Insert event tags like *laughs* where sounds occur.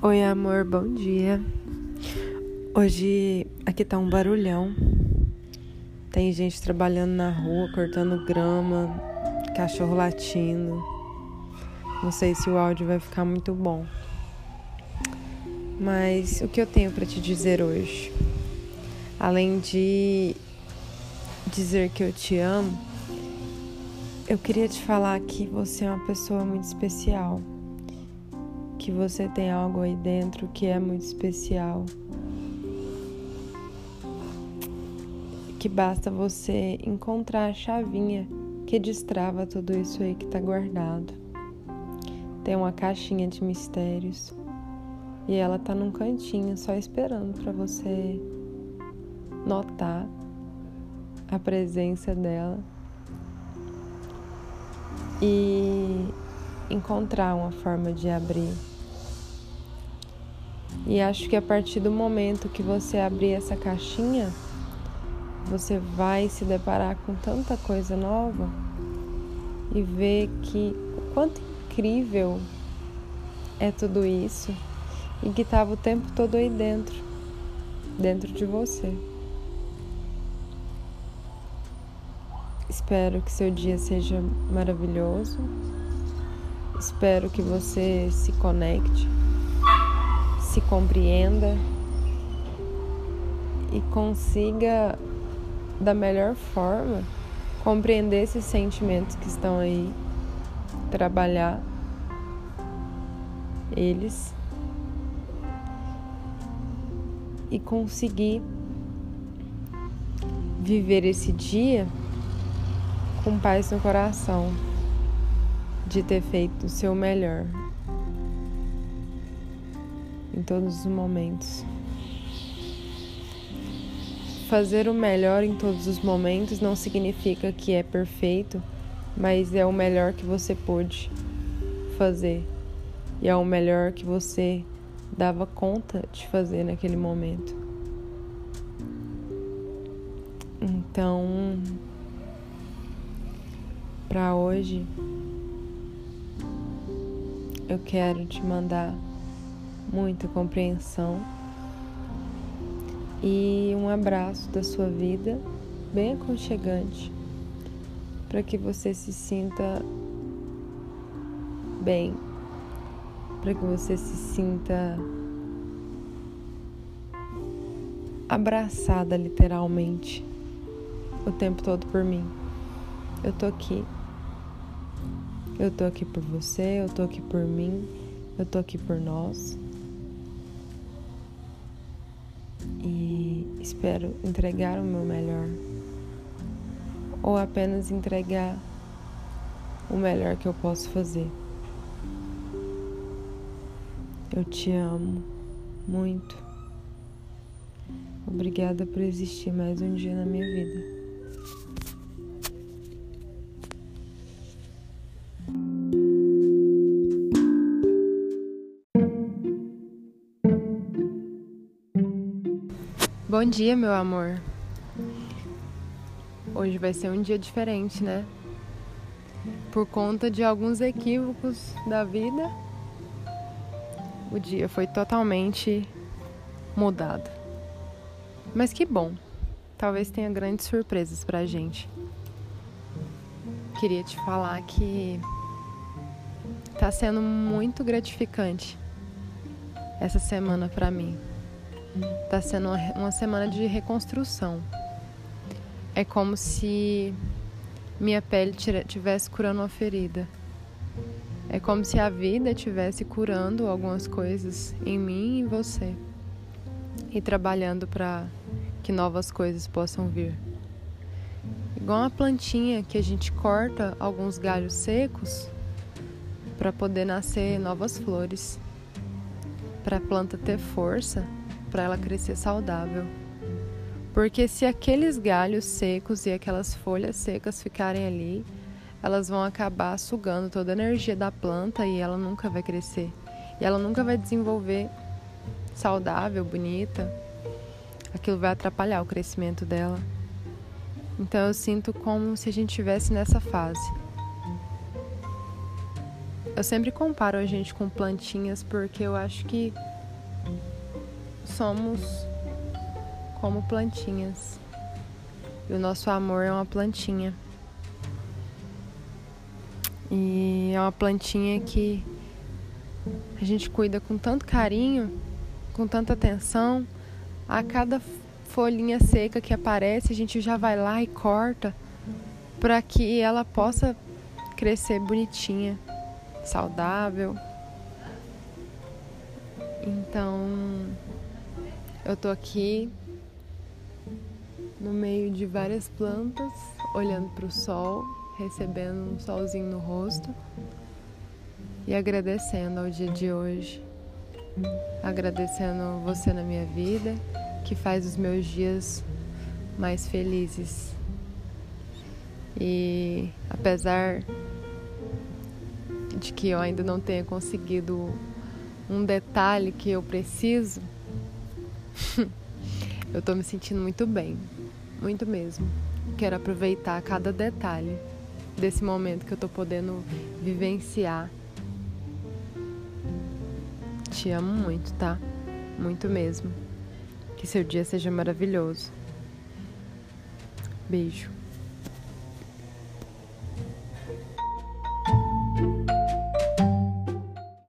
Oi, amor, bom dia. Hoje aqui tá um barulhão. Tem gente trabalhando na rua, cortando grama, cachorro latindo. Não sei se o áudio vai ficar muito bom. Mas o que eu tenho para te dizer hoje? Além de dizer que eu te amo, eu queria te falar que você é uma pessoa muito especial que você tem algo aí dentro que é muito especial. Que basta você encontrar a chavinha que destrava tudo isso aí que está guardado. Tem uma caixinha de mistérios e ela tá num cantinho só esperando para você notar a presença dela e encontrar uma forma de abrir. E acho que a partir do momento que você abrir essa caixinha, você vai se deparar com tanta coisa nova e ver que o quanto incrível é tudo isso e que estava o tempo todo aí dentro, dentro de você. Espero que seu dia seja maravilhoso. Espero que você se conecte se compreenda e consiga, da melhor forma, compreender esses sentimentos que estão aí, trabalhar eles e conseguir viver esse dia com paz no coração de ter feito o seu melhor em todos os momentos. Fazer o melhor em todos os momentos não significa que é perfeito, mas é o melhor que você pôde fazer e é o melhor que você dava conta de fazer naquele momento. Então, para hoje, eu quero te mandar muita compreensão e um abraço da sua vida bem aconchegante para que você se sinta bem, para que você se sinta abraçada literalmente o tempo todo por mim. Eu tô aqui. Eu tô aqui por você, eu tô aqui por mim, eu tô aqui por nós. Espero entregar o meu melhor ou apenas entregar o melhor que eu posso fazer. Eu te amo muito. Obrigada por existir mais um dia na minha vida. Bom dia, meu amor. Hoje vai ser um dia diferente, né? Por conta de alguns equívocos da vida, o dia foi totalmente mudado. Mas que bom. Talvez tenha grandes surpresas pra gente. Queria te falar que tá sendo muito gratificante essa semana para mim. Está sendo uma semana de reconstrução. É como se minha pele tivesse curando uma ferida. É como se a vida estivesse curando algumas coisas em mim e em você e trabalhando para que novas coisas possam vir. Igual uma plantinha que a gente corta alguns galhos secos para poder nascer novas flores. Para a planta ter força, para ela crescer saudável. Porque se aqueles galhos secos e aquelas folhas secas ficarem ali, elas vão acabar sugando toda a energia da planta e ela nunca vai crescer. E ela nunca vai desenvolver saudável, bonita. Aquilo vai atrapalhar o crescimento dela. Então eu sinto como se a gente estivesse nessa fase. Eu sempre comparo a gente com plantinhas porque eu acho que somos como plantinhas. E o nosso amor é uma plantinha. E é uma plantinha que a gente cuida com tanto carinho, com tanta atenção. A cada folhinha seca que aparece, a gente já vai lá e corta para que ela possa crescer bonitinha, saudável. Então, eu tô aqui no meio de várias plantas, olhando para o sol, recebendo um solzinho no rosto e agradecendo ao dia de hoje. Agradecendo você na minha vida, que faz os meus dias mais felizes. E apesar de que eu ainda não tenha conseguido um detalhe que eu preciso, *laughs* eu tô me sentindo muito bem, muito mesmo. Quero aproveitar cada detalhe desse momento que eu tô podendo vivenciar. Te amo muito, tá? Muito mesmo. Que seu dia seja maravilhoso. Beijo.